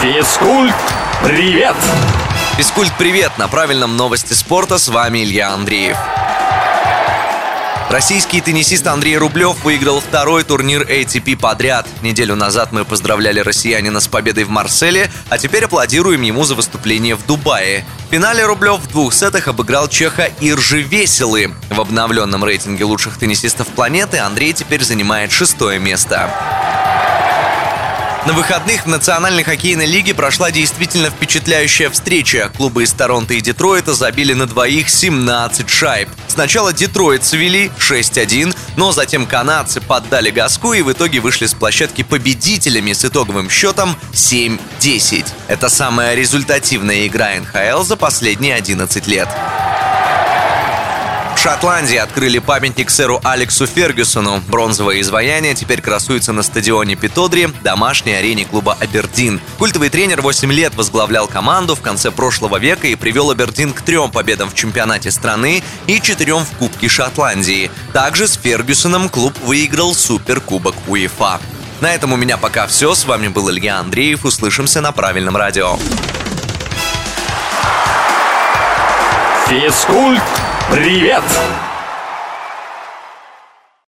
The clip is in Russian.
Физкульт, привет! Физкульт, привет! На правильном новости спорта с вами Илья Андреев. Российский теннисист Андрей Рублев выиграл второй турнир ATP подряд. Неделю назад мы поздравляли россиянина с победой в Марселе, а теперь аплодируем ему за выступление в Дубае. В финале Рублев в двух сетах обыграл чеха Иржи Веселы. В обновленном рейтинге лучших теннисистов планеты Андрей теперь занимает шестое место. На выходных в Национальной хоккейной лиге прошла действительно впечатляющая встреча. Клубы из Торонто и Детройта забили на двоих 17 шайб. Сначала Детройт свели 6-1, но затем канадцы поддали газку и в итоге вышли с площадки победителями с итоговым счетом 7-10. Это самая результативная игра НХЛ за последние 11 лет. Шотландии открыли памятник сэру Алексу Фергюсону. Бронзовое изваяние теперь красуется на стадионе Питодри, домашней арене клуба Абердин. Культовый тренер 8 лет возглавлял команду в конце прошлого века и привел Абердин к трем победам в чемпионате страны и четырем в Кубке Шотландии. Также с Фергюсоном клуб выиграл Суперкубок УЕФА. На этом у меня пока все. С вами был Илья Андреев. Услышимся на правильном радио. Физкульт, привет!